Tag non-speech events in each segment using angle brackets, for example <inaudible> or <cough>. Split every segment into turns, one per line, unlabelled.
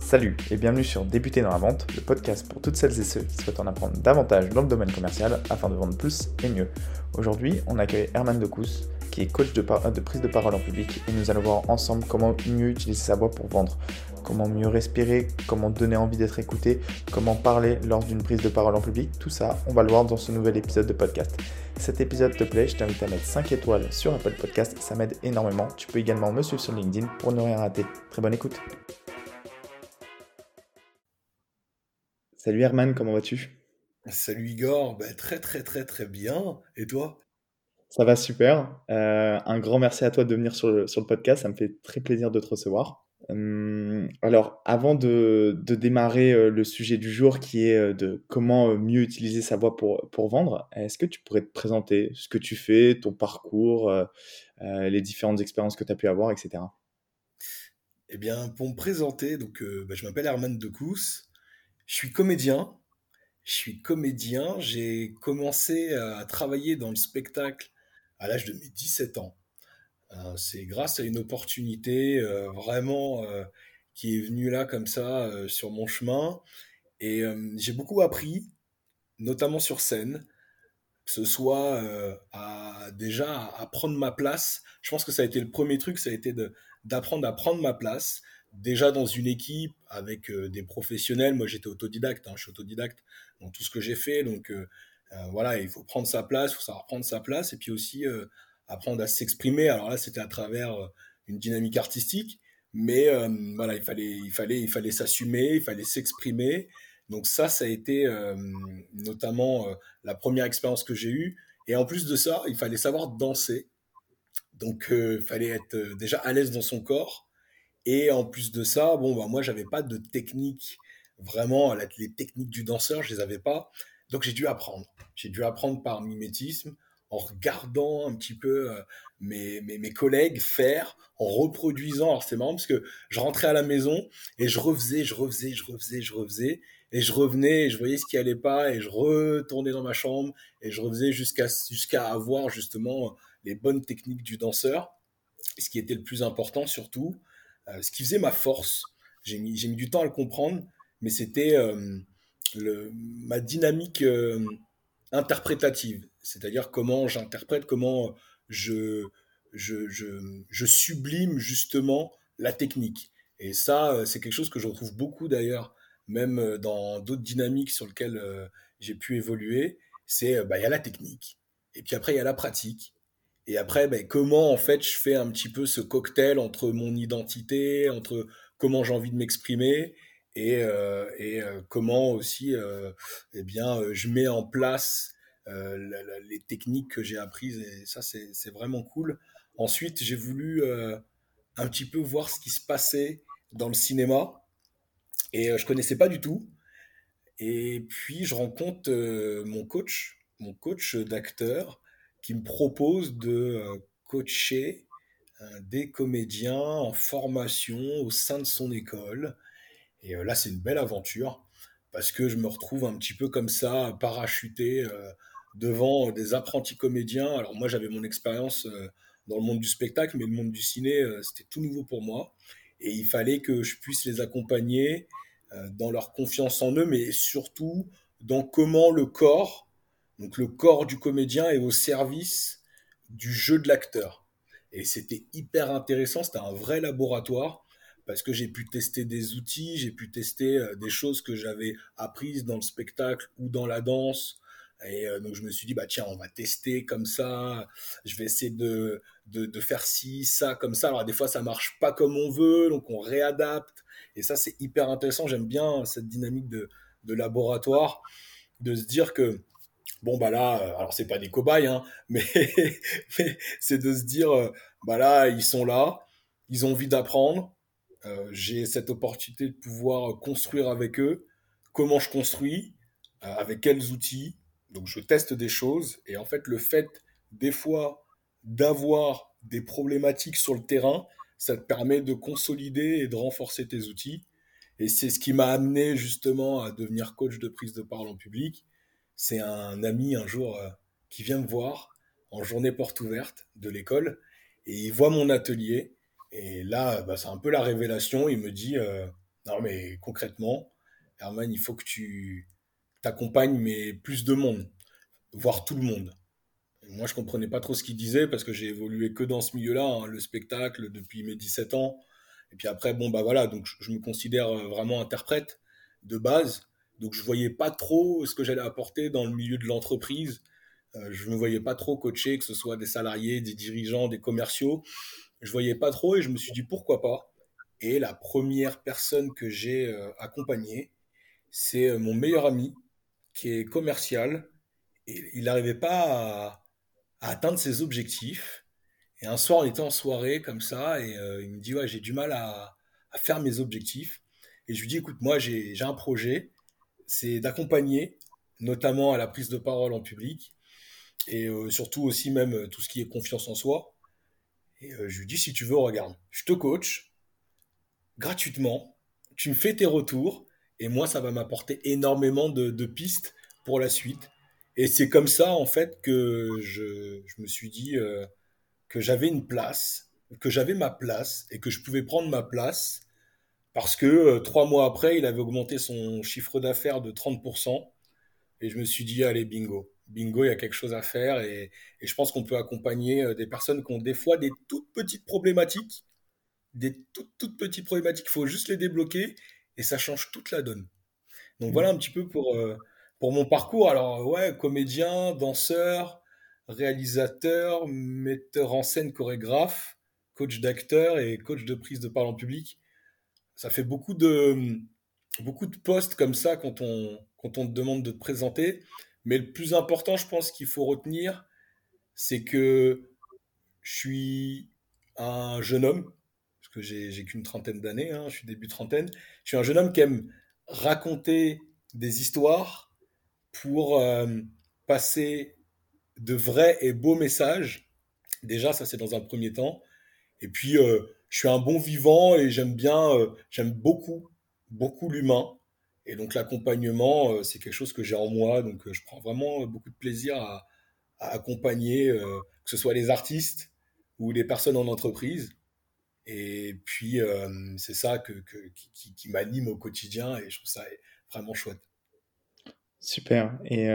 Salut et bienvenue sur Débuter dans la vente, le podcast pour toutes celles et ceux qui souhaitent en apprendre davantage dans le domaine commercial afin de vendre plus et mieux. Aujourd'hui, on accueille Herman Decous, qui est coach de, prise de parole en public et nous allons voir ensemble comment mieux utiliser sa voix pour vendre, comment mieux respirer, comment donner envie d'être écouté, comment parler lors d'une prise de parole en public, tout ça, on va le voir dans ce nouvel épisode de podcast. Cet épisode te plaît, je t'invite à mettre 5 étoiles sur Apple Podcast, ça m'aide énormément. Tu peux également me suivre sur LinkedIn pour ne rien rater. Très bonne écoute. Salut Herman, comment vas-tu?
Salut Igor, ben, très très très très bien. Et toi?
Ça va super. Euh, un grand merci à toi de venir sur le, podcast, ça me fait très plaisir de te recevoir. Hum, alors, avant de, démarrer euh, le sujet du jour qui est euh, de comment mieux utiliser sa voix pour, vendre, est-ce que tu pourrais te présenter ce que tu fais, ton parcours, les différentes expériences que tu as pu avoir, etc.
Eh bien, pour me présenter, donc, ben, je m'appelle Herman Decous. Je suis comédien. Je suis comédien. J'ai commencé à travailler dans le spectacle à l'âge de mes 17 ans. Euh, c'est grâce à une opportunité euh, vraiment euh, qui est venue là comme ça sur mon chemin. Et j'ai beaucoup appris, notamment sur scène, que ce soit à déjà à prendre ma place. Je pense que ça a été le premier truc, ça a été d'apprendre à prendre ma place, déjà dans une équipe avec des professionnels. Moi, j'étais autodidacte, hein, je suis autodidacte dans tout ce que j'ai fait. Donc, voilà, il faut prendre sa place, il faut savoir prendre sa place et puis aussi apprendre à s'exprimer. Alors là, c'était à travers une dynamique artistique, mais voilà, il fallait, il fallait, il fallait s'assumer, il fallait s'exprimer. Donc ça, ça a été notamment la première expérience que j'ai eue. Et en plus de ça, il fallait savoir danser. Donc, il fallait être déjà à l'aise dans son corps et en plus de ça, bon, bah, moi, j'avais pas de technique, vraiment, les techniques du danseur, je les avais pas. Donc, j'ai dû apprendre. J'ai dû apprendre par mimétisme, en regardant un petit peu euh, mes, mes, collègues faire, en reproduisant. Alors, c'est marrant parce que je rentrais à la maison et je refaisais, je refaisais, je refaisais, je refaisais. Et je revenais et je voyais ce qui allait pas et je retournais dans ma chambre et je refaisais jusqu'à avoir justement les bonnes techniques du danseur. Ce qui était le plus important surtout, euh, ce qui faisait ma force. J'ai mis, mis du temps à le comprendre, mais c'était euh, ma dynamique euh, interprétative, c'est-à-dire comment j'interprète, comment je, je, je, je, sublime justement la technique. Et ça, c'est quelque chose que je retrouve beaucoup d'ailleurs, même dans d'autres dynamiques sur lesquelles j'ai pu évoluer. C'est, bah, il y a la technique, et puis après, il y a la pratique, et après, ben, comment en fait je fais un petit peu ce cocktail entre mon identité, entre comment j'ai envie de m'exprimer et, euh, euh, comment aussi euh, eh bien, je mets en place les techniques que j'ai apprises. Et ça, c'est vraiment cool. Ensuite, j'ai voulu un petit peu voir ce qui se passait dans le cinéma. Et je connaissais pas du tout. Et puis, je rencontre mon coach, mon coach d'acteur qui me propose de coacher des comédiens en formation au sein de son école. Et euh, là, c'est une belle aventure parce que je me retrouve un petit peu comme ça, parachuté devant des apprentis comédiens. Alors moi, j'avais mon expérience dans le monde du spectacle, mais le monde du ciné, c'était tout nouveau pour moi. Et il fallait que je puisse les accompagner dans leur confiance en eux, mais surtout dans comment le corps donc le corps du comédien est au service du jeu de l'acteur. Et c'était hyper intéressant, c'était un vrai laboratoire parce que j'ai pu tester des outils, j'ai pu tester euh, des choses que j'avais apprises dans le spectacle ou dans la danse. Et euh, donc je me suis dit, bah tiens, on va tester comme ça, je vais essayer de, de, faire ci, ça, comme ça. Alors des fois, ça marche pas comme on veut, donc on réadapte. Et ça, c'est hyper intéressant. J'aime bien cette dynamique de, de laboratoire, de se dire que bon bah là, euh, alors c'est pas des cobayes, hein, <laughs> mais, c'est de se dire, euh, bah là, ils sont là, ils ont envie d'apprendre, euh, j'ai cette opportunité de pouvoir construire avec eux, comment je construis, avec quels outils, donc je teste des choses, et en fait le fait des fois d'avoir des problématiques sur le terrain, ça te permet de consolider et de renforcer tes outils. Et c'est ce qui m'a amené justement à devenir coach de prise de parole en public. C'est un ami un jour euh, qui vient me voir en journée porte ouverte de l'école et il voit mon atelier Et là, bah, c'est un peu la révélation. Il me dit, euh, non mais concrètement, Herman, il faut que tu t'accompagnes, mais plus de monde, voir tout le monde. moi, je comprenais pas trop ce qu'il disait parce que j'ai évolué que dans ce milieu-là, hein, le spectacle, depuis mes 17 ans. Et puis après, bon, bah voilà, donc je me considère euh, vraiment interprète de base. Donc je voyais pas trop ce que j'allais apporter dans le milieu de l'entreprise. Euh, je ne voyais pas trop coacher, que ce soit des salariés, des dirigeants, des commerciaux. Je voyais pas trop et je me suis dit pourquoi pas. Et la première personne que j'ai euh, accompagnée, c'est euh, mon meilleur ami qui est commercial. Et il n'arrivait pas à, atteindre ses objectifs. Et un soir, on était en soirée comme ça et il me dit ouais, j'ai du mal à, faire mes objectifs. Et je lui dis écoute, moi j'ai un projet, c'est d'accompagner, notamment à la prise de parole en public, et euh, surtout aussi même euh, tout ce qui est confiance en soi. Et euh, je lui dis, si tu veux, regarde, je te coach gratuitement, tu me fais tes retours, et moi, ça va m'apporter énormément de, pistes pour la suite. Et c'est comme ça, en fait, que je, je me suis dit que j'avais une place, que j'avais ma place, et que je pouvais prendre ma place, parce que trois mois après, il avait augmenté son chiffre d'affaires de 30%, et je me suis dit, allez, bingo bingo, il y a quelque chose à faire. Et, je pense qu'on peut accompagner euh, des personnes qui ont des fois des toutes petites problématiques. Des toutes, toutes petites problématiques. Il faut juste les débloquer et ça change toute la donne. Donc voilà un petit peu pour, euh, pour mon parcours. Alors, ouais, comédien, danseur, réalisateur, metteur en scène, chorégraphe, coach d'acteur et coach de prise de parole en public. Ça fait beaucoup de, beaucoup de postes comme ça quand on, quand on te demande de te présenter. Mais le plus important, je pense qu'il faut retenir, c'est que je suis un jeune homme, parce que j'ai qu'une trentaine d'années, hein, je suis début trentaine. Je suis un jeune homme qui aime raconter des histoires pour euh, passer de vrais et beaux messages. Déjà, ça c'est dans un premier temps. Et puis, euh, je suis un bon vivant et j'aime bien, euh, j'aime beaucoup, beaucoup l'humain. Et donc l'accompagnement, euh, c'est quelque chose que j'ai en moi. Donc euh, je prends vraiment beaucoup de plaisir à, accompagner, euh, que ce soit les artistes ou les personnes en entreprise. Et puis c'est ça qui, m'anime au quotidien et je trouve ça vraiment chouette.
Super. Et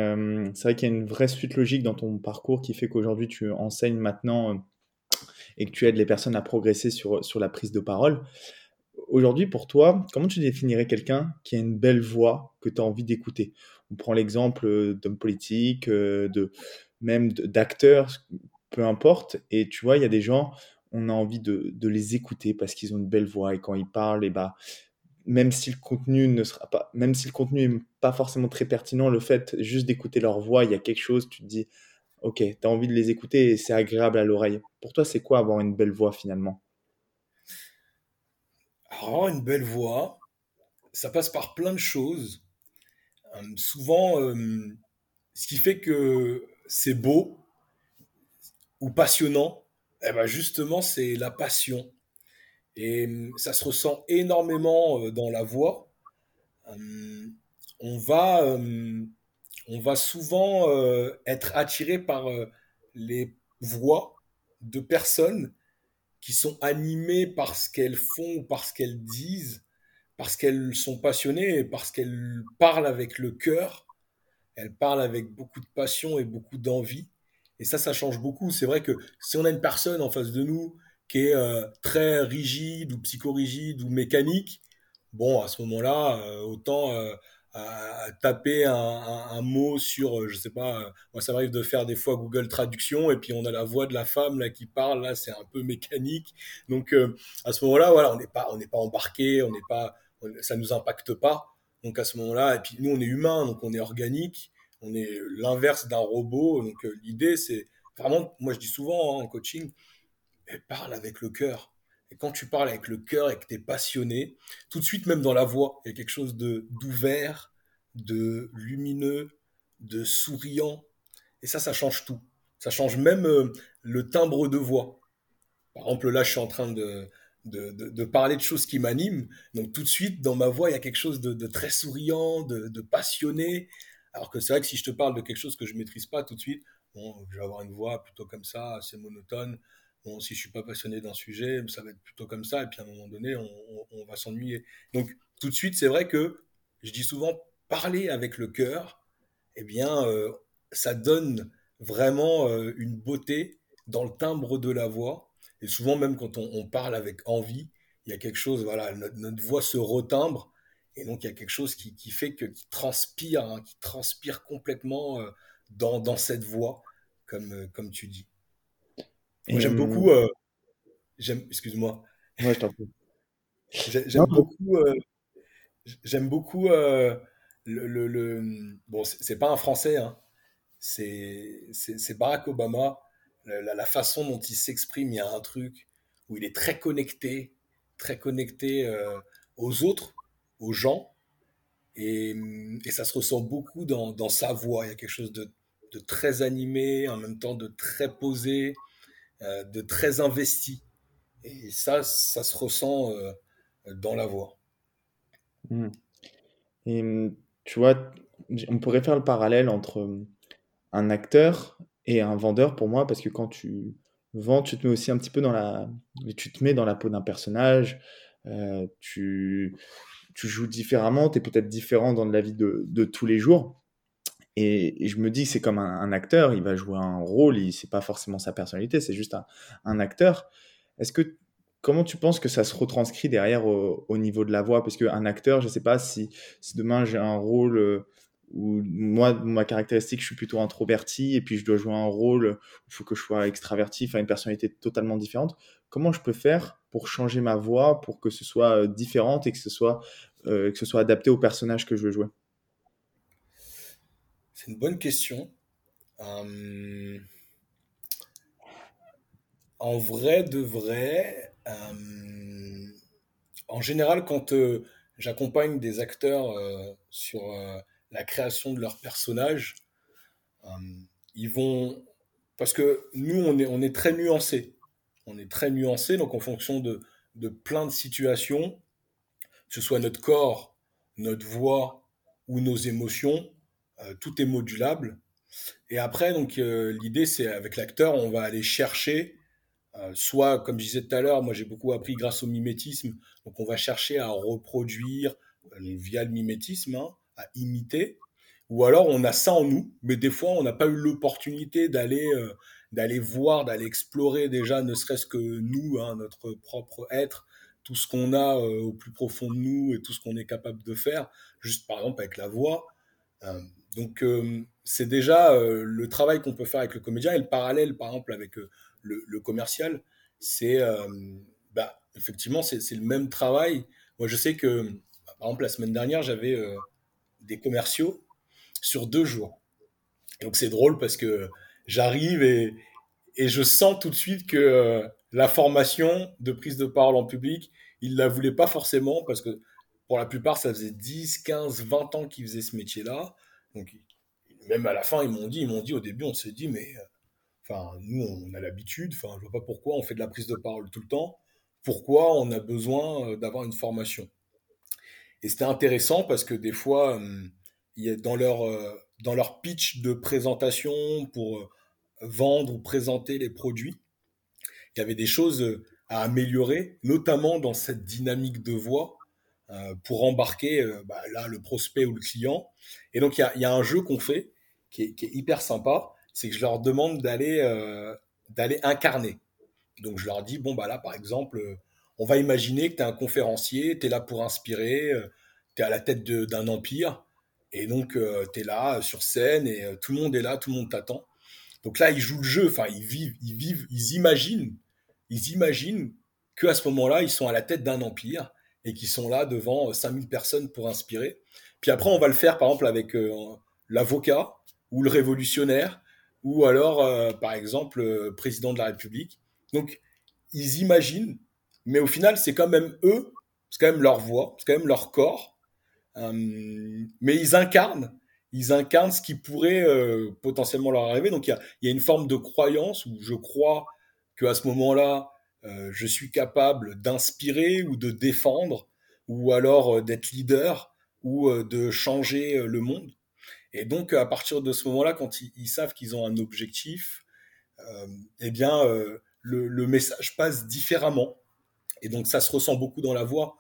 c'est vrai qu'il y a une vraie suite logique dans ton parcours qui fait qu'aujourd'hui tu enseignes maintenant et que tu aides les personnes à progresser sur, sur la prise de parole. Aujourd'hui, pour toi, comment tu définirais quelqu'un qui a une belle voix que tu as envie d'écouter? On prend l'exemple euh, d'hommes politiques, euh, de, même d'acteurs, peu importe. Et tu vois, il y a des gens, on a envie de, les écouter parce qu'ils ont une belle voix et quand ils parlent, et bah, même si le contenu ne sera pas, même si le contenu n'est pas forcément très pertinent, le fait juste d'écouter leur voix, il y a quelque chose, tu te dis, ok, tu as envie de les écouter et c'est agréable à l'oreille. Pour toi, c'est quoi avoir une belle voix finalement?
Avoir une belle voix, ça passe par plein de choses. Euh, souvent, euh, ce qui fait que c'est beau ou passionnant, eh ben justement, c'est la passion. Et euh, ça se ressent énormément dans la voix. on, va, on va souvent être attiré par les voix de personnes qui sont animées par ce qu'elles font par ce qu'elles disent, parce qu'elles sont passionnées, parce qu'elles parlent avec le cœur, elles parlent avec beaucoup de passion et beaucoup d'envie. Et ça, ça change beaucoup. C'est vrai que si on a une personne en face de nous qui est euh, très rigide ou psychorigide ou mécanique, bon, à ce moment-là, euh, autant euh, à, taper un, mot sur, euh, je sais pas, euh, moi ça m'arrive de faire des fois Google Traduction et puis on a la voix de la femme là qui parle, là c'est un peu mécanique. Donc euh, à ce moment-là, voilà, on n'est pas, on n'est pas embarqué, on n'est pas, ça nous impacte pas. Donc à ce moment-là, et puis nous on est humain, donc on est organique, on est l'inverse d'un robot. Donc l'idée c'est vraiment, moi je dis souvent hein, en coaching, parle avec le cœur. Et quand tu parles avec le cœur et que tu es passionné, tout de suite, même dans la voix, il y a quelque chose de d'ouvert, de lumineux, de souriant. Et ça, ça change tout. Ça change même euh, le timbre de voix. Par exemple, là, je suis en train de, de, parler de choses qui m'animent. Donc tout de suite, dans ma voix, il y a quelque chose de, très souriant, de, passionné. Alors que c'est vrai que si je te parle de quelque chose que je maîtrise pas tout de suite, bon, je vais avoir une voix plutôt comme ça, assez monotone. Si je suis pas passionné d'un sujet, ça va être plutôt comme ça, et puis à un moment donné, on, va s'ennuyer. Donc, tout de suite, c'est vrai que je dis souvent, parler avec le cœur, eh bien, euh, ça donne vraiment euh, une beauté dans le timbre de la voix. Et souvent, même quand on, parle avec envie, il y a quelque chose, voilà, notre, voix se retimbre. Et donc, il y a quelque chose qui, fait que, qui transpire, hein, qui transpire complètement euh, dans, dans, cette voix, comme, comme tu dis. J'aime beaucoup. j'aime, excuse-moi.
Moi, je t'en prie.
J'aime beaucoup. j'aime beaucoup le, le, bon, c'est pas un Français, hein. c'est Barack Obama. La, façon dont il s'exprime, il y a un truc où il est très connecté, très connecté euh, aux autres, aux gens, et, et, ça se ressent beaucoup dans, dans, sa voix. Il y a quelque chose de, de, très animé, en même temps de très posé, euh, de très investi. Et ça, ça se ressent euh, dans la voix.
Mmh. Et tu vois, on pourrait faire le parallèle entre un acteur et un vendeur pour moi, parce que quand tu vends, tu te mets aussi un petit peu dans la, tu te mets dans la peau d'un personnage, euh, tu, tu joues différemment, tu es peut-être différent dans la vie de, de tous les jours. Et, je me dis que c'est comme un, acteur, il va jouer un rôle, c'est pas forcément sa personnalité, c'est juste un, acteur. Est-ce que Comment tu penses que ça se retranscrit derrière au, niveau de la voix? Parce qu'un acteur, je ne sais pas si, si demain j'ai un rôle euh, où moi, ma caractéristique, je suis plutôt introverti et puis je dois jouer un rôle où il faut que je sois extraverti, enfin une personnalité totalement différente. Comment je peux faire pour changer ma voix pour que ce soit euh, différente et que ce soit, euh, que ce soit adapté au personnage que je veux jouer?
C'est une bonne question. Hum, en vrai de vrai, euh, en général, quand euh, j'accompagne des acteurs euh, sur la création de leurs personnages, ils vont parce que nous on est très nuancé, on est très nuancé donc en fonction de de plein de situations, que ce soit notre corps, notre voix ou nos émotions, tout est modulable. Et après, donc l'idée, c'est avec l'acteur, on va aller chercher euh, soit, comme je disais tout à l'heure, moi j'ai beaucoup appris grâce au mimétisme, donc on va chercher à reproduire euh, via le mimétisme, hein, à imiter, ou alors on a ça en nous, mais des fois on n'a pas eu l'opportunité d'aller euh, d'aller voir, d'aller explorer déjà, ne serait-ce que nous, hein, notre propre être, tout ce qu'on a au plus profond de nous et tout ce qu'on est capable de faire, juste par exemple avec la voix. Donc c'est déjà le travail qu'on peut faire avec le comédien et le parallèle par exemple avec le, commercial, c'est euh, bah, effectivement c'est le même travail. Moi, je sais que, par exemple, la semaine dernière, j'avais euh, des commerciaux sur deux jours. Donc c'est drôle parce que j'arrive et, je sens tout de suite que euh, la formation de prise de parole en public, ils la voulaient pas forcément parce que pour la plupart, ça faisait 10, 15, 20 ans qu'ils faisaient ce métier-là. Donc même à la fin, ils m'ont dit, ils m'ont dit au début, on s'est dit, mais Enfin, nous, on a l'habitude. Enfin, je vois pas pourquoi on fait de la prise de parole tout le temps. Pourquoi on a besoin euh, d'avoir une formation? Et c'était intéressant parce que des fois, euh, dans leur euh, dans leur pitch de présentation pour vendre ou présenter les produits, il y avait des choses à améliorer, notamment dans cette dynamique de voix pour embarquer bah, là le prospect ou le client. Et donc il y a, un jeu qu'on fait qui est, hyper sympa c'est que je leur demande d'aller euh, d'aller incarner. Donc je leur dis bon bah là par exemple, euh, on va imaginer que tu es un conférencier, tu es là pour inspirer, euh, tu es à la tête d'un empire et donc tu es là sur scène et tout le monde est là, tout le monde t'attend. Donc là ils jouent le jeu, enfin ils vivent, ils vivent, ils imaginent, ils imaginent que à ce moment-là ils sont à la tête d'un empire et qu'ils sont là devant 5000 personnes pour inspirer. Puis après on va le faire par exemple avec l'avocat ou le révolutionnaire ou alors, euh, par exemple, euh, président de la République. Donc, ils imaginent, mais au final, c'est quand même eux, c'est quand même leur voix, c'est quand même leur corps, euh, mais ils incarnent, ils incarnent ce qui pourrait potentiellement leur arriver. Donc, il y a, y a, une forme de croyance où je crois que à ce moment-là, je suis capable d'inspirer ou de défendre, ou alors d'être leader, ou de changer le monde. Et donc, à partir de ce moment-là, quand ils, savent qu'ils ont un objectif, euh, eh bien, euh, le, message passe différemment. Et donc ça se ressent beaucoup dans la voix.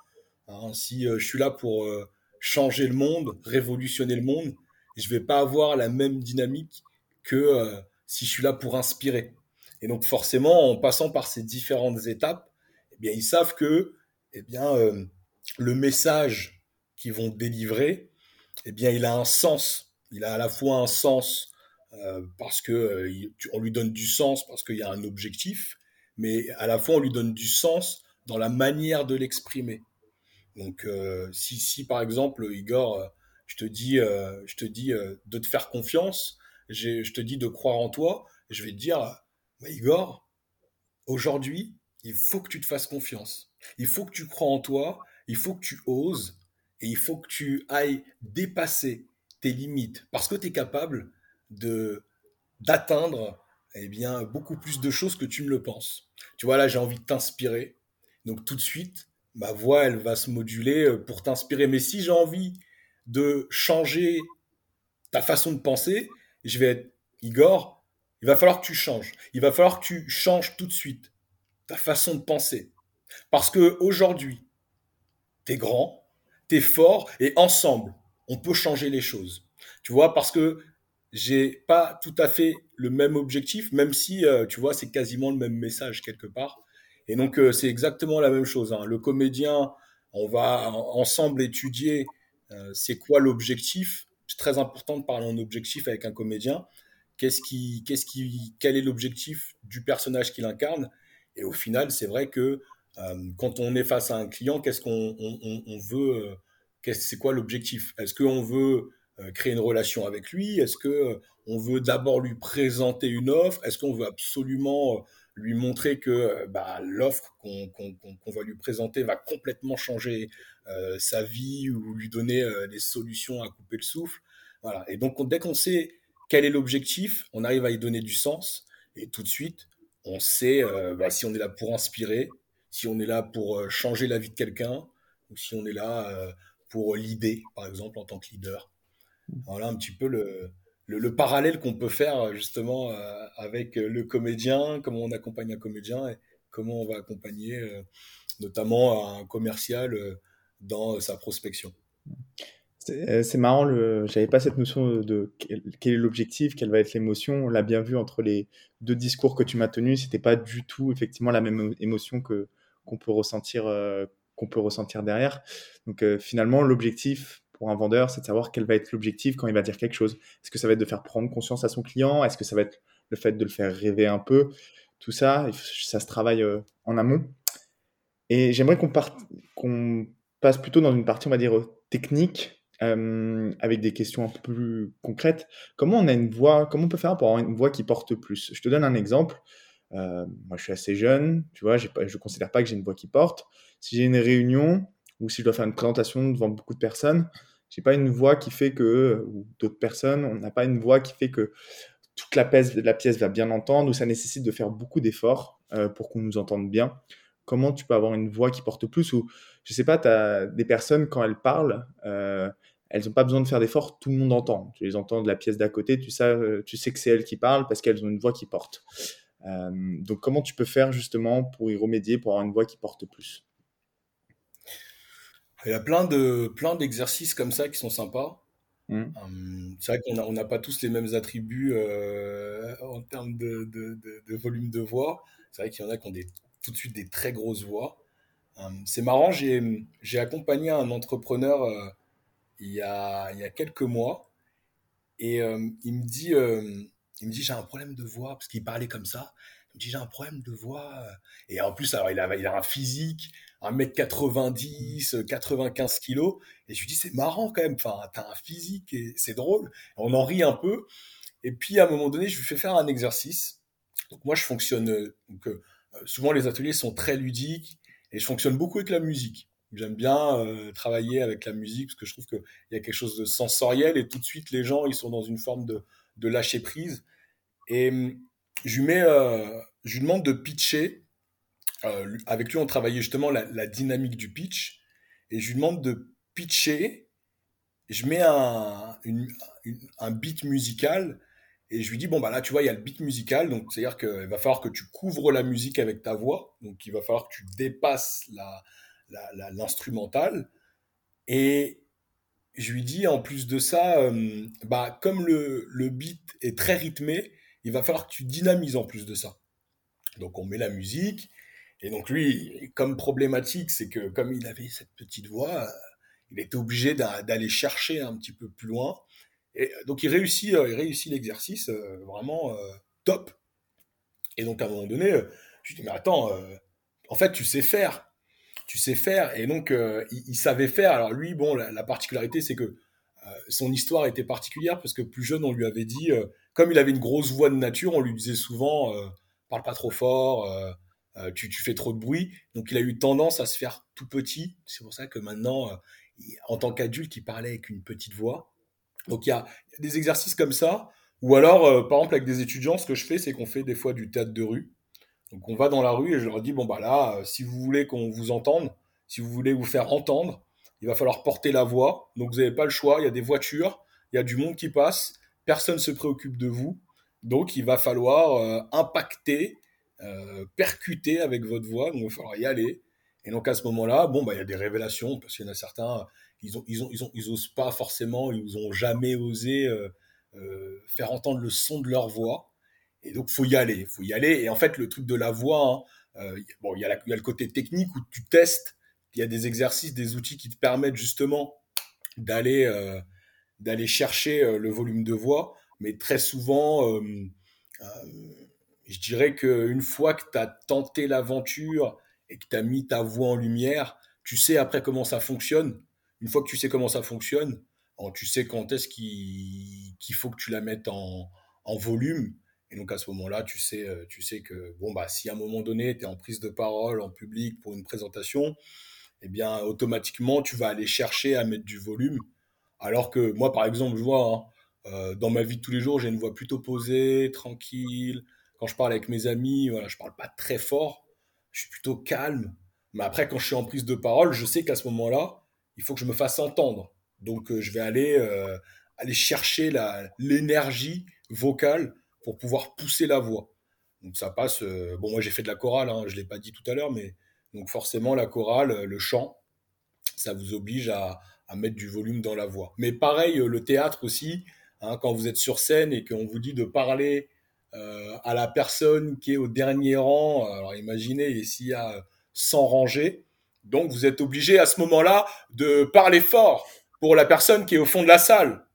Hein. si je suis là pour changer le monde, révolutionner le monde, je vais pas avoir la même dynamique que si je suis là pour inspirer. Et donc forcément, en passant par ces différentes étapes, eh bien, ils savent que eh bien, euh, le message qu'ils vont délivrer, eh bien, il a un sens. Il a à la fois un sens euh, parce que euh, on lui donne du sens parce qu'il y a un objectif, mais à la fois on lui donne du sens dans la manière de l'exprimer. Donc, si, si par exemple, Igor, je te dis, je te dis de te faire confiance, je te dis de croire en toi, je vais te dire, Igor, aujourd'hui, il faut que tu te fasses confiance. Il faut que tu crois en toi, il faut que tu oses et il faut que tu ailles dépasser tes limites parce que tu es capable d'atteindre eh bien beaucoup plus de choses que tu ne le penses. Tu vois là, j'ai envie de t'inspirer. Donc tout de suite, ma voix elle va se moduler euh, pour t'inspirer mais si j'ai envie de changer ta façon de penser, je vais être Igor, il va falloir que tu changes. Il va falloir que tu changes tout de suite ta façon de penser. Parce que aujourd'hui, tu es grand, tu es fort et ensemble, on peut changer les choses. Tu vois, parce que j'ai pas tout à fait le même objectif, même si, euh, tu vois, c'est quasiment le même message quelque part. Et donc, euh, c'est exactement la même chose. Hein. Le comédien, on va ensemble étudier euh, c'est quoi l'objectif. C'est très important de parler en objectif avec un comédien qu'est-ce qui, qu'est-ce qui, quel est l'objectif du personnage qu'il incarne. Et au final, c'est vrai que euh, quand on est face à un client, qu'est-ce qu'on on, veut, euh, c'est quoi l'objectif? Est-ce qu'on veut euh, créer une relation avec lui? Est-ce que on veut d'abord lui présenter une offre? Est-ce qu'on veut absolument lui montrer que bah, l'offre qu'on, qu'on, va lui présenter va complètement changer sa vie ou lui donner des solutions à couper le souffle? Voilà. Et donc, dès qu'on sait quel est l'objectif, on arrive à y donner du sens, et tout de suite, on sait euh, bah, si on est là pour inspirer, si on est là pour euh, changer la vie de quelqu'un, ou si on est là euh, pour l'idée, par exemple, en tant que leader. Voilà un petit peu le, le, parallèle qu'on peut faire justement avec le comédien, comment on accompagne un comédien et comment on va accompagner notamment un commercial dans sa prospection.
C'est c'est marrant, le j'avais pas cette notion de quel est l'objectif, quelle va être l'émotion. On l'a bien vu entre les deux discours que tu m'as tenus, c'était pas du tout effectivement la même émotion que qu'on peut ressentir, euh, qu'on peut ressentir derrière. Donc, euh, finalement, l'objectif pour un vendeur, c'est de savoir quel va être l'objectif quand il va dire quelque chose. Est-ce que ça va être de faire prendre conscience à son client? Est-ce que ça va être le fait de le faire rêver un peu? Tout ça, ça se travaille, euh, en amont et j'aimerais qu'on passe plutôt dans une partie, on va dire, technique euh, avec des questions un peu plus concrètes. Comment on a une voix, comment on peut faire pour avoir une voix qui porte plus? Je te donne un exemple. Euh, moi, je suis assez jeune, tu vois, je ne considère pas que j'ai une voix qui porte. Si j'ai une réunion ou si je dois faire une présentation devant beaucoup de personnes, j'ai pas une voix qui fait que, ou d'autres personnes, on n'a pas une voix qui fait que toute la pièce, va bien entendre ou ça nécessite de faire beaucoup d'efforts euh, pour qu'on nous entende bien. Comment tu peux avoir une voix qui porte plus ou je sais pas, tu as des personnes quand elles parlent, elles n'ont pas besoin de faire d'efforts, tout le monde entend. Tu les entends de la pièce d'à côté, tu sais, euh, tu sais que c'est elles qui parlent parce qu'elles ont une voix qui porte. Euh, donc comment tu peux faire justement pour y remédier, pour avoir une voix qui porte plus?
Il y a plein de plein d'exercices comme ça qui sont sympas. Mmh. Euh, c'est vrai qu'on n'a pas tous les mêmes attributs en termes de, de, volume de voix. C'est vrai qu'il y en a qui ont des, tout de suite des très grosses voix. c'est marrant, j'ai accompagné un entrepreneur il y a, il y a quelques mois. Et euh, il me dit, euh, il me dit j'ai un problème de voix, parce qu'il parlait comme ça. Il me dit j'ai un problème de voix. Et en plus, alors il a, il a un physique, 1m90, 95 kg. Et je lui dis c'est marrant quand même, enfin, t'as un physique et c'est drôle. On en rit un peu. Et puis à un moment donné, je lui fais faire un exercice. Donc moi, je fonctionne. Donc, euh, souvent, les ateliers sont très ludiques et je fonctionne beaucoup avec la musique. J'aime bien euh, travailler avec la musique parce que je trouve qu'il y a quelque chose de sensoriel et tout de suite les gens ils sont dans une forme de, de lâcher prise. Et hum, je lui, mets, euh, je lui demande de pitcher. Euh, avec lui, on travaillait justement la, la, dynamique du pitch. Et je lui demande de pitcher. Je mets un, une, un beat musical Et je lui dis, bon, bah là, tu vois, il y a le beat musical, donc c'est-à-dire qu'il va falloir que tu couvres la musique avec ta voix, donc il va falloir que tu dépasses l'instrumental. Et je lui dis, en plus de ça, euh, bah, comme le, le beat est très rythmé, il va falloir que tu dynamises en plus de ça. Donc on met la musique, et donc lui, comme problématique, c'est que comme il avait cette petite voix, il était obligé d'aller chercher un petit peu plus loin. Et donc il réussit, euh, il réussit l'exercice euh, vraiment euh, top. Et donc à un moment donné, je lui dis mais attends, en fait tu sais faire, tu sais faire. Et donc il, savait faire. Alors lui, bon, la, particularité c'est que son histoire était particulière parce que plus jeune on lui avait dit, comme il avait une grosse voix de nature, on lui disait souvent parle pas trop fort. tu, tu, fais trop de bruit. Donc il a eu tendance à se faire tout petit. C'est pour ça que maintenant, en tant qu'adulte, il parlait avec une petite voix. Donc il y a, des exercices comme ça. Ou alors, euh, par exemple, avec des étudiants, ce que je fais, c'est qu'on fait des fois du théâtre de rue. Donc on va dans la rue et je leur dis, bon bah là, euh, si vous voulez qu'on vous entende, si vous voulez vous faire entendre, il va falloir porter la voix. Donc vous n'avez pas le choix, il y a des voitures, il y a du monde qui passe, personne ne se préoccupe de vous. Donc il va falloir euh, impacter, percuter avec votre voix, donc il va falloir y aller. Et donc à ce moment-là, bon, bah, il y a des révélations, parce qu'il y en a certains, ils ont, ils ont, ils ont, ils osent pas forcément, ils ont jamais osé euh, euh, faire entendre le son de leur voix. Et donc faut y aller, faut y aller. Et en fait, le truc de la voix, hein, euh, bon, il y, a le côté technique où tu testes. Il y a des exercices, des outils qui te permettent justement d'aller d'aller chercher le volume de voix. Mais très souvent, je dirais qu'une fois que tu as tenté l'aventure et que tu as mis ta voix en lumière, tu sais après comment ça fonctionne une fois que tu sais comment ça fonctionne, tu sais quand est-ce qu'il faut que tu la mettes en, volume. Et donc à ce moment-là, tu sais, euh, tu sais que bon bah si à un moment donné tu es en prise de parole en public pour une présentation, eh bien automatiquement tu vas aller chercher à mettre du volume. Alors que moi par exemple, je vois hein, euh, dans ma vie de tous les jours, j'ai une voix plutôt posée, tranquille. Quand je parle avec mes amis, voilà, je parle pas très fort, je suis plutôt calme. Mais après quand je suis en prise de parole, je sais qu'à ce moment-là, il faut que je me fasse entendre. Donc, euh, je vais aller, aller chercher l'énergie vocale pour pouvoir pousser la voix. Donc, ça passe. Euh, bon, moi, j'ai fait de la chorale, hein, je ne l'ai pas dit tout à l'heure, mais donc, forcément, la chorale, le chant, ça vous oblige à, mettre du volume dans la voix. Mais pareil, le théâtre aussi, hein, quand vous êtes sur scène et qu'on vous dit de parler à la personne qui est au dernier rang, alors imaginez s'il y a 100 rangées, donc vous êtes obligé à ce moment-là de parler fort pour la personne qui est au fond de la salle.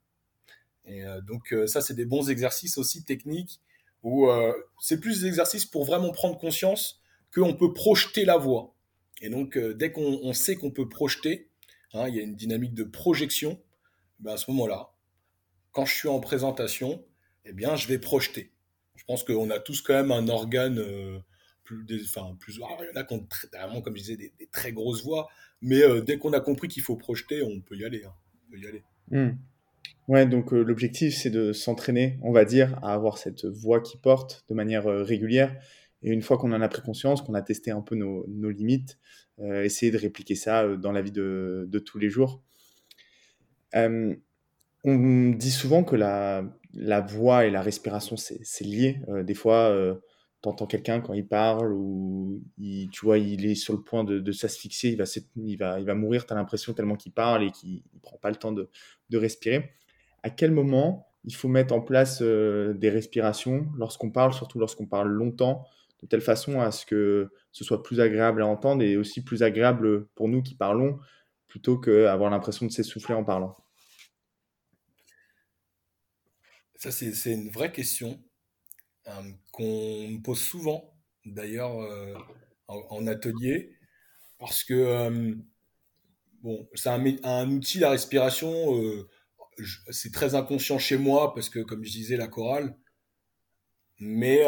Et euh, donc euh, ça, c'est des bons exercices aussi techniques où euh, c'est plus des exercices pour vraiment prendre conscience qu'on peut projeter la voix. Et donc dès qu'on sait qu'on peut projeter, hein, il y a une dynamique de projection, ben à ce moment-là, quand je suis en présentation, eh bien je vais projeter. Je pense qu'on a tous quand même un organe plus, enfin, plus, ah, il y en a qui ont vraiment, comme je disais, des, très grosses voix. Mais dès qu'on a compris qu'il faut projeter, on peut y aller. Hein.
Hmm. Ouais, donc euh, l'objectif, c'est de s'entraîner, on va dire, à avoir cette voix qui porte de manière euh, régulière. Et une fois qu'on en a pris conscience, qu'on a testé un peu nos, limites, essayer de répliquer ça dans la vie de, tous les jours. on dit souvent que la, voix et la respiration, c'est lié. des fois, t'entends quelqu'un quand il parle ou il, tu vois, il est sur le point de, s'asphyxier, il va, il, va, il va mourir, tu as l'impression tellement qu'il parle et qu'il ne prend pas le temps de, respirer. À quel moment il faut mettre en place euh, des respirations lorsqu'on parle, surtout lorsqu'on parle longtemps, de telle façon à ce que ce soit plus agréable à entendre et aussi plus agréable pour nous qui parlons, plutôt qu'avoir l'impression de s'essouffler en parlant
Ça, c'est une vraie question. Euh, qu'on me pose souvent, d'ailleurs, euh, en, atelier, parce que, bon, c'est un, outil, la respiration, c'est très inconscient chez moi, parce que, comme je disais, la chorale, mais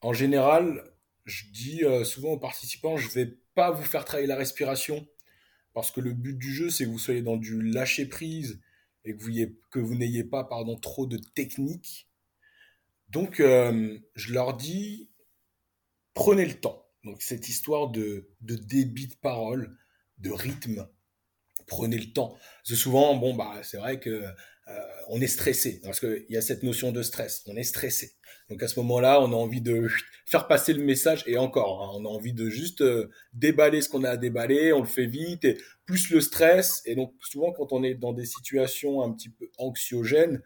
en général, je dis souvent aux participants, je vais pas vous faire travailler la respiration, parce que le but du jeu, c'est que vous soyez dans du lâcher prise et que vous, que vous n'ayez pas pardon, trop de technique. Donc, euh, je leur dis, prenez le temps. Donc, cette histoire de, débit de parole, de rythme, Prenez le temps. Parce souvent, bon, bah, c'est vrai que euh, on est stressé parce qu'il y a cette notion de stress. On est stressé. Donc à ce moment-là, on a envie de <laughs> faire passer le message et encore, hein, on a envie de juste euh, déballer ce qu'on a à déballer. On le fait vite et plus le stress. Et donc souvent, quand on est dans des situations un petit peu anxiogènes,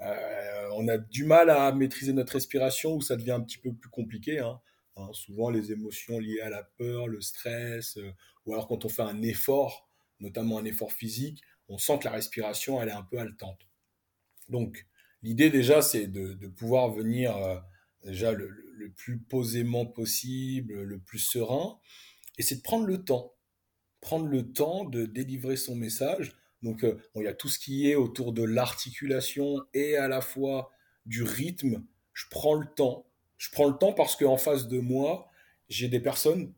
euh, on a du mal à maîtriser notre respiration ou ça devient un petit peu plus compliqué. Hein. Hein, souvent, les émotions liées à la peur, le stress, ou alors quand on fait un effort, notamment un effort physique, on sent que la respiration, elle est un peu haletante. Donc, l'idée déjà, c'est de, pouvoir venir euh, déjà le, plus posément possible, le plus serein, et c'est de prendre le temps. Prendre le temps de délivrer son message. Donc, euh, il y a tout ce qui est autour de l'articulation et à la fois du rythme. Je prends le temps. Je prends le temps parce qu'en face de moi, j'ai des personnes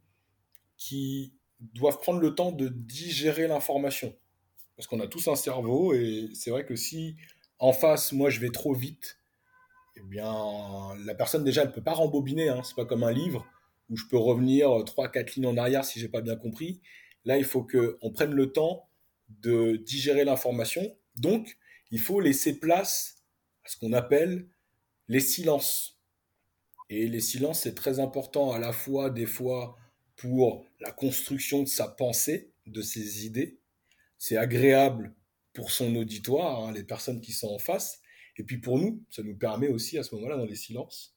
qui doivent prendre le temps de digérer l'information. Parce qu'on a tous un cerveau et c'est vrai que si en face, moi, je vais trop vite, eh bien, la personne déjà, elle peut pas rembobiner. Hein. C'est pas comme un livre où je peux revenir 3-4 lignes en arrière si j'ai pas bien compris. Là, il faut qu'on prenne le temps de digérer l'information. Donc, il faut laisser place à ce qu'on appelle les silences. Et les silences, c'est très important à la fois des fois pour la construction de sa pensée, de ses idées, c'est agréable pour son auditoire, hein, les personnes qui sont en face. Et puis pour nous, ça nous permet aussi à ce moment-là, dans les silences,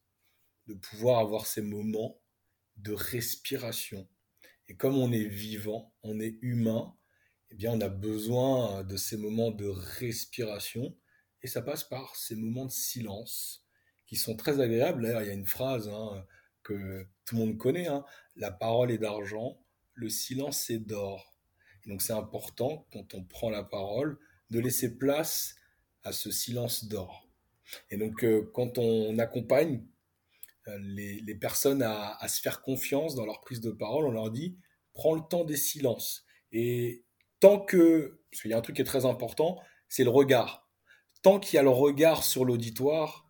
de pouvoir avoir ces moments de respiration. Et comme on est vivant, on est humain, eh bien on a besoin de ces moments de respiration. Et ça passe par ces moments de silence qui sont très agréables. D'ailleurs, il y a une phrase hein, tout le monde connaît, hein. la parole est d'argent, le silence est d'or donc c'est important, quand on prend la parole, de laisser place à ce silence d'or. Et donc euh, quand on accompagne euh, les, personnes à, se faire confiance dans leur prise de parole, on leur dit, prends le temps des silences. Et tant que, parce qu'il y a un truc qui est très important, c'est le regard. Tant qu'il y a le regard sur l'auditoire,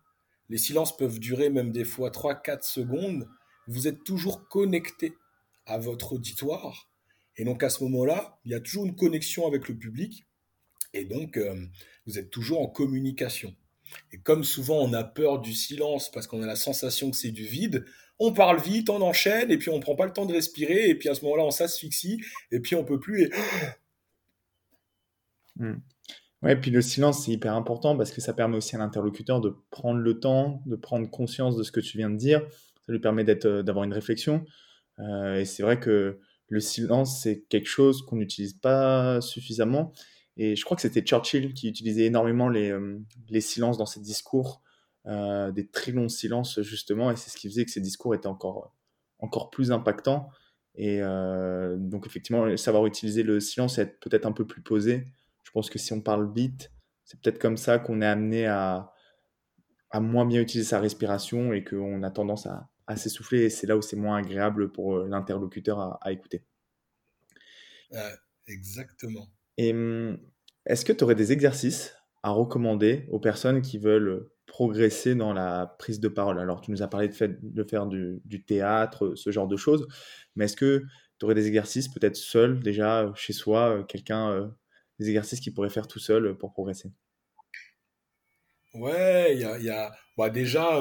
les silences peuvent durer même des fois 3-4 secondes, vous êtes toujours connecté à votre auditoire et donc à ce moment-là, il y a toujours une connexion avec le public. Et donc, euh, vous êtes toujours en communication. Et comme souvent on a peur du silence parce qu'on a la sensation que c'est du vide, on parle vite, on enchaîne, et puis on prend pas le temps de respirer, et puis à ce moment-là on s'asphyxie, et puis on peut plus. Et...
Hmm. Ouais, puis le silence c'est hyper important parce que ça permet aussi à l'interlocuteur de prendre le temps, de prendre conscience de ce que tu viens de dire. Ça lui permet euh, d'avoir une réflexion. Euh, et c'est vrai que le silence, c'est quelque chose qu'on n'utilise pas suffisamment. Et je crois que c'était Churchill qui utilisait énormément les, euh, les silences dans ses discours, des très longs silences justement, et c'est ce qui faisait que ses discours étaient encore, encore plus impactants. Et donc effectivement, savoir utiliser le silence et être peut-être un peu plus posé. Je pense que si on parle vite, c'est peut-être comme ça qu'on est amené à, à moins bien utiliser sa respiration et qu'on a tendance à, à s'essouffler et c'est là où c'est moins agréable pour euh, l'interlocuteur à, écouter.
exactement.
Et hum, est-ce que tu aurais des exercices à recommander aux personnes qui veulent progresser dans la prise de parole? Alors, tu nous as parlé de, fait, de faire du, théâtre, ce genre de choses, mais est-ce que tu aurais des exercices, peut-être seul, déjà chez soi, euh, quelqu'un, euh, des exercices qu'il pourrait faire tout seul pour progresser
Ouais, il y a, bah déjà,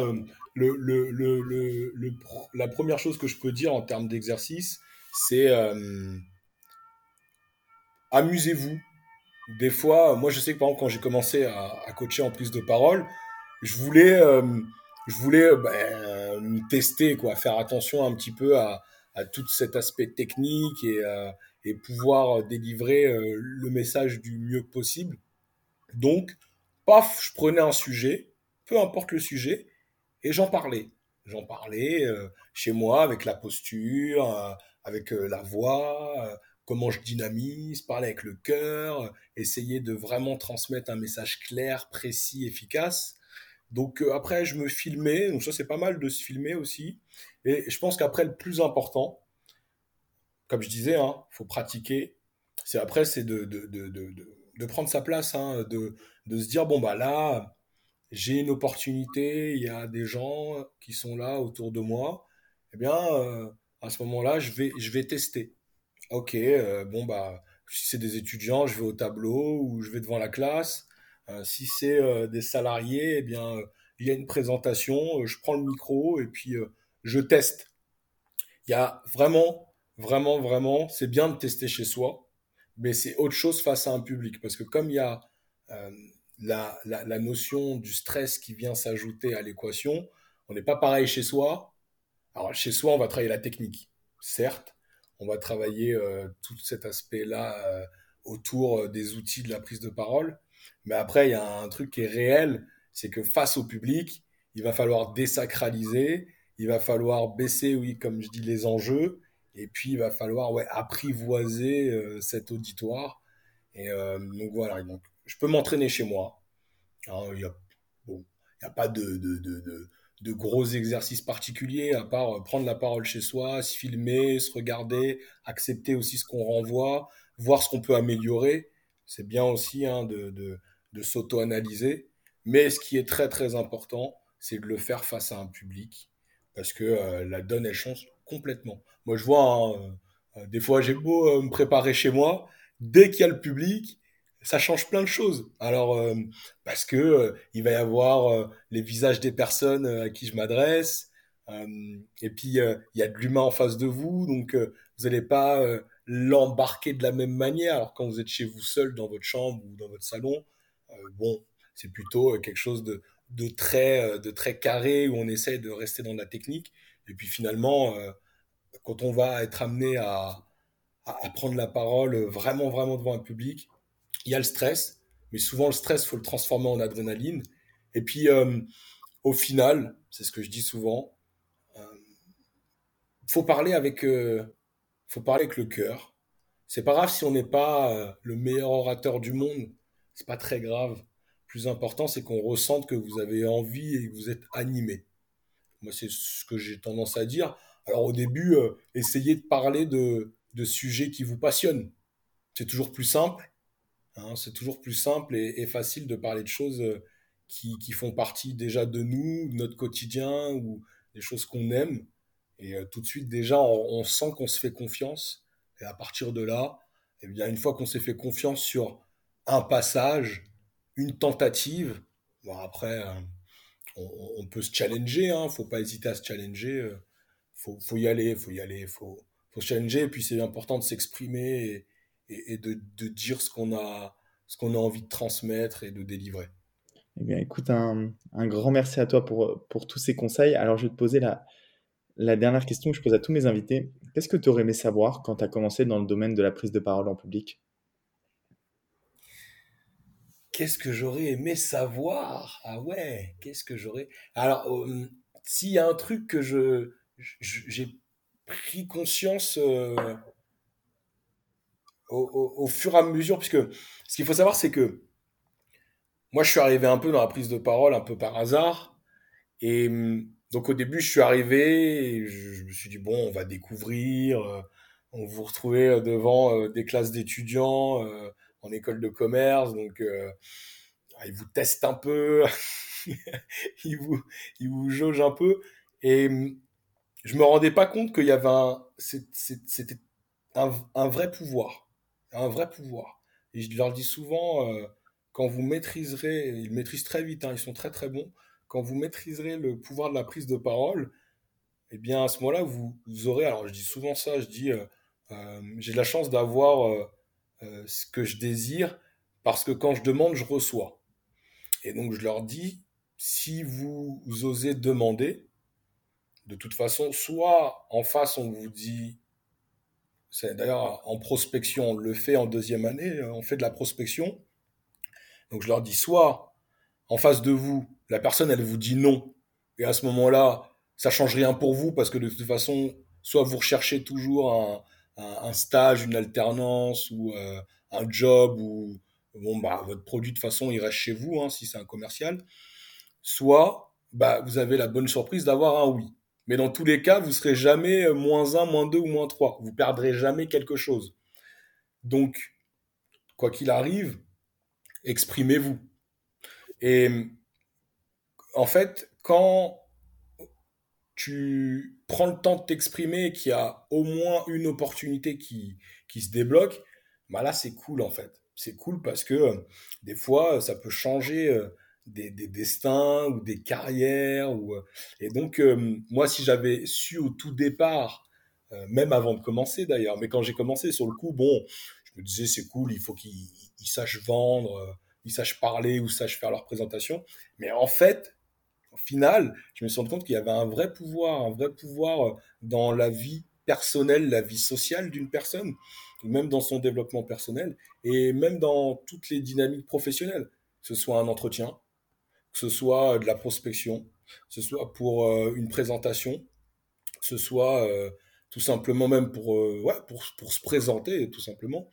le, le, le, le, la première chose que je peux dire en termes d'exercice, c'est euh, amusez-vous. Des fois, moi je sais que par exemple quand j'ai commencé à, coacher en prise de parole, je voulais, euh, je voulais me tester, quoi, faire attention un petit peu à, à tout cet aspect technique et, euh, et pouvoir délivrer le message du mieux possible. Donc, paf, je prenais un sujet, peu importe le sujet, et j'en parlais. J'en parlais euh, chez moi avec la posture, euh, avec euh, la voix, comment je dynamise, parler avec le cœur, essayer de vraiment transmettre un message clair, précis, efficace. Donc après, je me filmais, donc ça c'est pas mal de se filmer aussi. Et je pense qu'après, le plus important, comme je disais, il hein, faut pratiquer. C'est après, c'est de, prendre sa place, hein, de, se dire, bon, bah là, j'ai une opportunité, il y a des gens qui sont là autour de moi, eh bien, euh, à ce moment-là, je vais, je vais tester. Ok, euh, bon, bah, Si c'est des étudiants, je vais au tableau ou je vais devant la classe. si c'est des salariés, eh bien, il y a une présentation, je prends le micro et puis je teste. Il y a vraiment, vraiment, vraiment, c'est bien de tester chez soi, mais c'est autre chose face à un public. Parce que comme il y a la, la, notion du stress qui vient s'ajouter à l'équation. On n'est pas pareil chez soi. Alors chez soi, on va travailler la technique, certes. On va travailler euh, tout cet aspect-là euh, autour euh, des outils de la prise de parole. Mais après, il y a un truc qui est réel, c'est que face au public, il va falloir désacraliser, il va falloir baisser, oui, comme je dis, les enjeux, et puis il va falloir apprivoiser cet auditoire. Et donc voilà, donc je peux m'entraîner chez moi. Hein, il n'y a, a, pas de, gros exercices particuliers, à part prendre la parole chez soi, se filmer, se regarder, accepter aussi ce qu'on renvoie, voir ce qu'on peut améliorer. C'est bien aussi hein, de, s'auto-analyser. Mais ce qui est très très important, c'est de le faire face à un public, parce que euh, la donne, elle change complètement. Moi, je vois, hein, euh, des fois, j'ai beau euh, me préparer chez moi, dès qu'il y a le public, ça change plein de choses. Alors, euh, parce que il va y avoir les visages des personnes à qui je m'adresse, et puis il y a de l'humain en face de vous, donc vous n'allez pas l'embarquer de la même manière. Alors quand vous êtes chez vous seul dans votre chambre ou dans votre salon, bon, c'est plutôt quelque chose de, de très de très carré où on essaie de rester dans la technique. Et puis finalement, quand on va être amené à, à prendre la parole vraiment vraiment devant un public, il y a le stress, mais souvent le stress, faut le transformer en adrénaline. Et puis, euh, au final, c'est ce que je dis souvent, euh, faut parler avec, euh, faut parler avec le cœur. C'est pas grave si on n'est pas euh, le meilleur orateur du monde, c'est pas très grave. Plus important, c'est qu'on ressente que vous avez envie et que vous êtes animé. Moi, c'est ce que j'ai tendance à dire. Alors au début, essayez de parler de, de sujets qui vous passionnent. C'est toujours plus simple Hein, c'est toujours plus simple et, facile de parler de choses euh, qui, font partie déjà de nous, de notre quotidien ou des choses qu'on aime. Et euh, tout de suite, déjà, on, sent qu'on se fait confiance. Et à partir de là, eh bien, une fois qu'on s'est fait confiance sur un passage, une tentative, bon, après, euh, on, peut se challenger. Hein, faut pas hésiter à se challenger. faut, faut y aller, faut y aller, faut, faut se challenger. Et puis, c'est important de s'exprimer. Et, de, dire ce qu'on a, a envie de transmettre et de délivrer.
Eh bien, écoute, un, grand merci à toi pour, pour tous ces conseils. Alors, je vais te poser la, la dernière question que je pose à tous mes invités. Qu'est-ce que tu aurais aimé savoir quand tu as commencé dans le domaine de la prise de parole en public?
Qu'est-ce que j'aurais aimé savoir? Ah ouais, qu'est-ce que j'aurais... Alors, s'il y a un truc que je j'ai pris conscience au, fur et à mesure, puisque ce qu'il faut savoir, c'est que moi, je suis arrivé un peu dans la prise de parole, un peu par hasard. Et donc, au début, je suis arrivé, je, me suis dit, bon, on va découvrir, euh, on vous retrouver devant des classes d'étudiants en école de commerce, donc ils vous testent un peu, <laughs> ils, vous, ils vous jaugent un peu. Et hum, je me rendais pas compte qu'il y avait un, c'était un, vrai pouvoir un vrai pouvoir. Et je leur dis souvent, euh, quand vous maîtriserez, ils maîtrisent très vite, hein, ils sont très très bons, quand vous maîtriserez le pouvoir de la prise de parole, eh bien à ce moment-là, vous, aurez, alors je dis souvent ça, je dis, euh, euh, j'ai la chance d'avoir ce que je désire, parce que quand je demande, je reçois. Et donc je leur dis, si vous osez demander, de toute façon, soit en face on vous dit D'ailleurs, en prospection, on le fait en deuxième année, on fait de la prospection. Donc je leur dis soit en face de vous, la personne elle vous dit non, et à ce moment-là, ça change rien pour vous parce que de toute façon, soit vous recherchez toujours un, un, stage, une alternance ou euh, un job ou bon bah votre produit de façon il reste chez vous hein, si c'est un commercial, soit bah vous avez la bonne surprise d'avoir un oui. Mais dans tous les cas, vous serez jamais euh, moins 1, moins 2 ou moins 3. Vous perdrez jamais quelque chose. Donc, quoi qu'il arrive, exprimez-vous. Et en fait, quand tu prends le temps de t'exprimer qu'il y a au moins une opportunité qui, qui se débloque, bah là, c'est cool en fait. C'est cool parce que euh, des fois, ça peut changer euh, des, des destins ou des carrières. Ou, euh, et donc, euh, moi, si j'avais su au tout départ, euh, même avant de commencer d'ailleurs, mais quand j'ai commencé sur le coup, bon, je me disais c'est cool, il faut qu'ils ils sachent vendre, euh, ils sachent parler ou sachent faire leur présentation. Mais en fait, final, je me suis rendu compte qu'il y avait un vrai pouvoir, un vrai pouvoir euh, dans la vie personnelle, la vie sociale d'une personne, même dans son développement personnel, et même dans toutes les dynamiques professionnelles, que ce soit un entretien, que ce soit de la prospection, que ce soit pour euh, une présentation, que ce soit euh, tout simplement même pour, euh, ouais, pour, pour se présenter, tout simplement.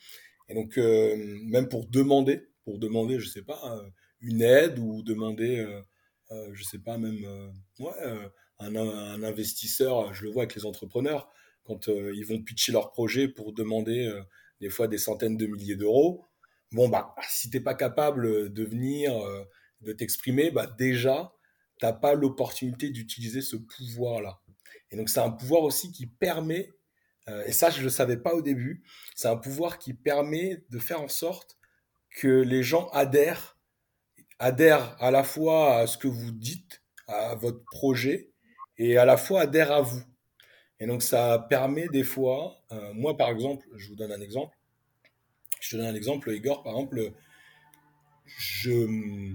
Et donc, euh, même pour demander, pour demander, je sais pas, euh, une aide ou demander, euh, euh, je sais pas, même euh, ouais, euh, un, investisseur, je le vois avec les entrepreneurs, quand euh, ils vont pitcher leur projet pour demander euh, des fois des centaines de milliers d'euros. Bon, bah, si t'es pas capable de venir, euh, de t'exprimer, bah, déjà, t'as pas l'opportunité d'utiliser ce pouvoir-là. Et donc, c'est un pouvoir aussi qui permet, euh, et ça, je ne le savais pas au début, c'est un pouvoir qui permet de faire en sorte que les gens adhèrent, adhèrent à la fois à ce que vous dites, à votre projet, et à la fois adhèrent à vous. Et donc, ça permet des fois, euh, moi par exemple, je vous donne un exemple, je te donne un exemple, Igor, par exemple, je,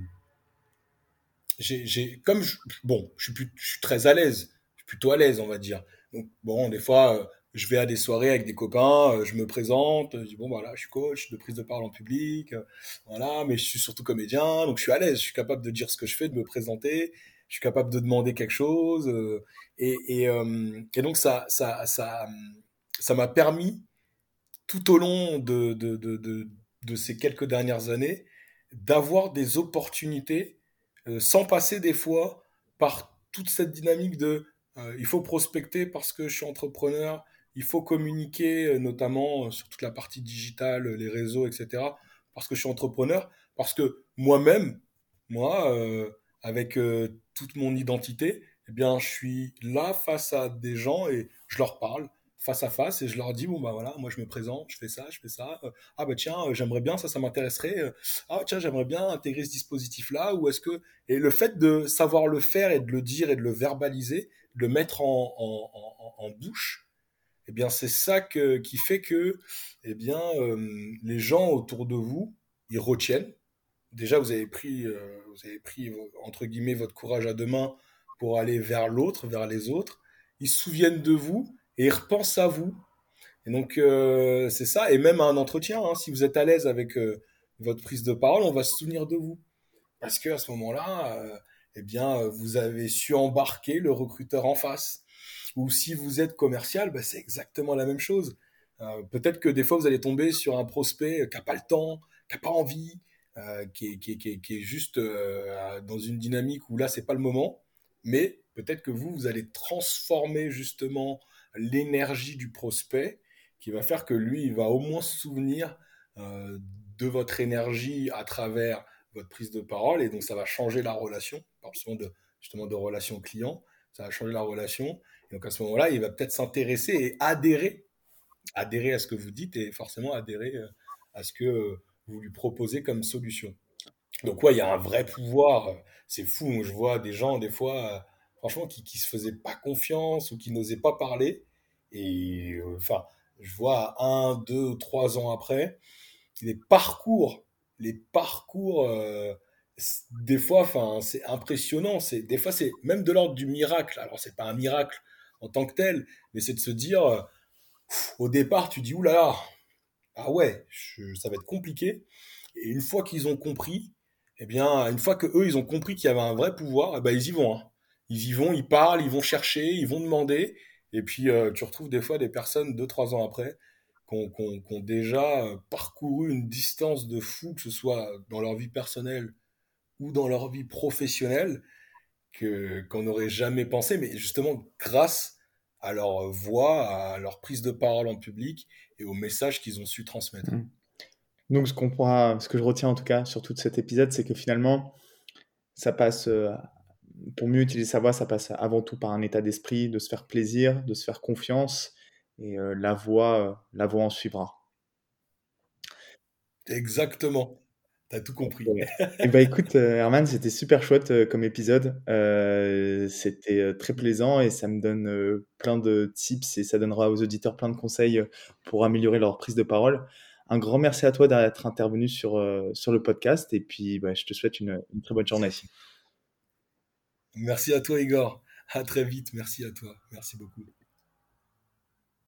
j'ai, comme je, bon, je suis, je suis très à l'aise, je suis plutôt à l'aise, on va dire. Donc, bon, des fois, euh, je vais à des soirées avec des copains, euh, je me présente, je dis, bon, voilà, je suis coach de prise de parole en public, euh, voilà, mais je suis surtout comédien, donc je suis à l'aise, je suis capable de dire ce que je fais, de me présenter, je suis capable de demander quelque chose, euh, et, et, et donc ça, ça, ça, ça m'a permis, tout au long de, de, de, de, ces quelques dernières années, d'avoir des opportunités sans passer des fois par toute cette dynamique de il faut prospecter parce que je suis entrepreneur, il faut communiquer euh, notamment euh, sur toute la partie digitale, les réseaux, etc. Parce que je suis entrepreneur, parce que moi-même, moi, euh, avec euh, toute mon identité, eh bien, je suis là face à des gens et je leur parle face à face et je leur dis bon bah voilà moi je me présente je fais ça je fais ça Euh, ah bah tiens euh, j'aimerais bien ça ça m'intéresserait Euh, ah tiens j'aimerais bien intégrer ce dispositif là ou est-ce que et le fait de savoir le faire et de le dire et de le verbaliser de le mettre en, en bouche eh bien c'est ça qui fait que eh bien euh, les gens autour de vous ils retiennent déjà vous avez pris euh, vous avez pris entre guillemets votre courage à deux mains pour aller vers l'autre vers les autres ils se souviennent de vous et ils repensent à vous et donc, euh, c'est ça. Et même à un entretien, hein, si vous êtes à l'aise avec votre prise de parole, on va se souvenir de vous. Parce que à ce moment-là, eh bien, vous avez su embarquer le recruteur en face. Ou si vous êtes commercial, bah, c'est exactement la même chose. Euh, peut-être que des fois, vous allez tomber sur un prospect qui n'a pas le temps, qui n'a pas envie, euh, qui, est, juste euh, dans une dynamique où là, c'est pas le moment. Mais peut-être que vous, vous allez transformer justement l'énergie du prospect qui va faire que lui, il va au moins se souvenir euh, de votre énergie à travers votre prise de parole, et donc ça va changer la relation, par besoin de, justement de relation client, ça va changer la relation, donc à ce moment-là, il va peut-être s'intéresser et adhérer, adhérer à ce que vous dites, et forcément adhérer euh, à ce que euh, vous lui proposez comme solution. Donc ouais, il y a un vrai pouvoir, c'est fou, je vois des gens des fois, euh, franchement, qui, qui se faisaient pas confiance, ou qui n'osaient pas parler, et euh, enfin, je vois un, deux, trois ans après, les parcours, les parcours, euh, des fois, enfin, c'est impressionnant. C'est des fois, c'est même de l'ordre du miracle. Alors, c'est pas un miracle en tant que tel, mais c'est de se dire, euh, au départ, tu dis, oulala, ah ouais, ça va être compliqué. Et une fois qu'ils ont compris, eh bien, une fois que eux, ils ont compris qu'il y avait un vrai pouvoir, eh ben, ils y vont. hein. Ils y vont, ils parlent, ils vont chercher, ils vont demander. Et puis, euh, tu retrouves des fois des personnes, deux, trois ans après, qui ont, qui ont déjà euh, parcouru une distance de fou, que ce soit dans leur vie personnelle ou dans leur vie professionnelle, que, qu'on n'aurait jamais pensé, mais justement grâce à leur voix, à leur prise de parole en public et au message qu'ils ont su transmettre.
Mm. Donc, ce qu'on pourra, ce que je retiens en tout cas sur tout cet épisode, c'est que finalement, ça passe, euh, pour mieux utiliser sa voix, ça passe avant tout par un état d'esprit, de se faire plaisir, de se faire confiance, et euh, la voix, euh, la voix en suivra.
Exactement. T'as tout compris.
Et bah écoute, euh, Herman, c'était super chouette euh, comme épisode. Euh, c'était très plaisant et ça me donne plein de tips et ça donnera aux auditeurs plein de conseils pour améliorer leur prise de parole. Un grand merci à toi d'être intervenu sur, sur le podcast et puis bah, je te souhaite une, une très bonne journée.
Merci à toi, Igor. À très vite. Merci à toi. Merci beaucoup.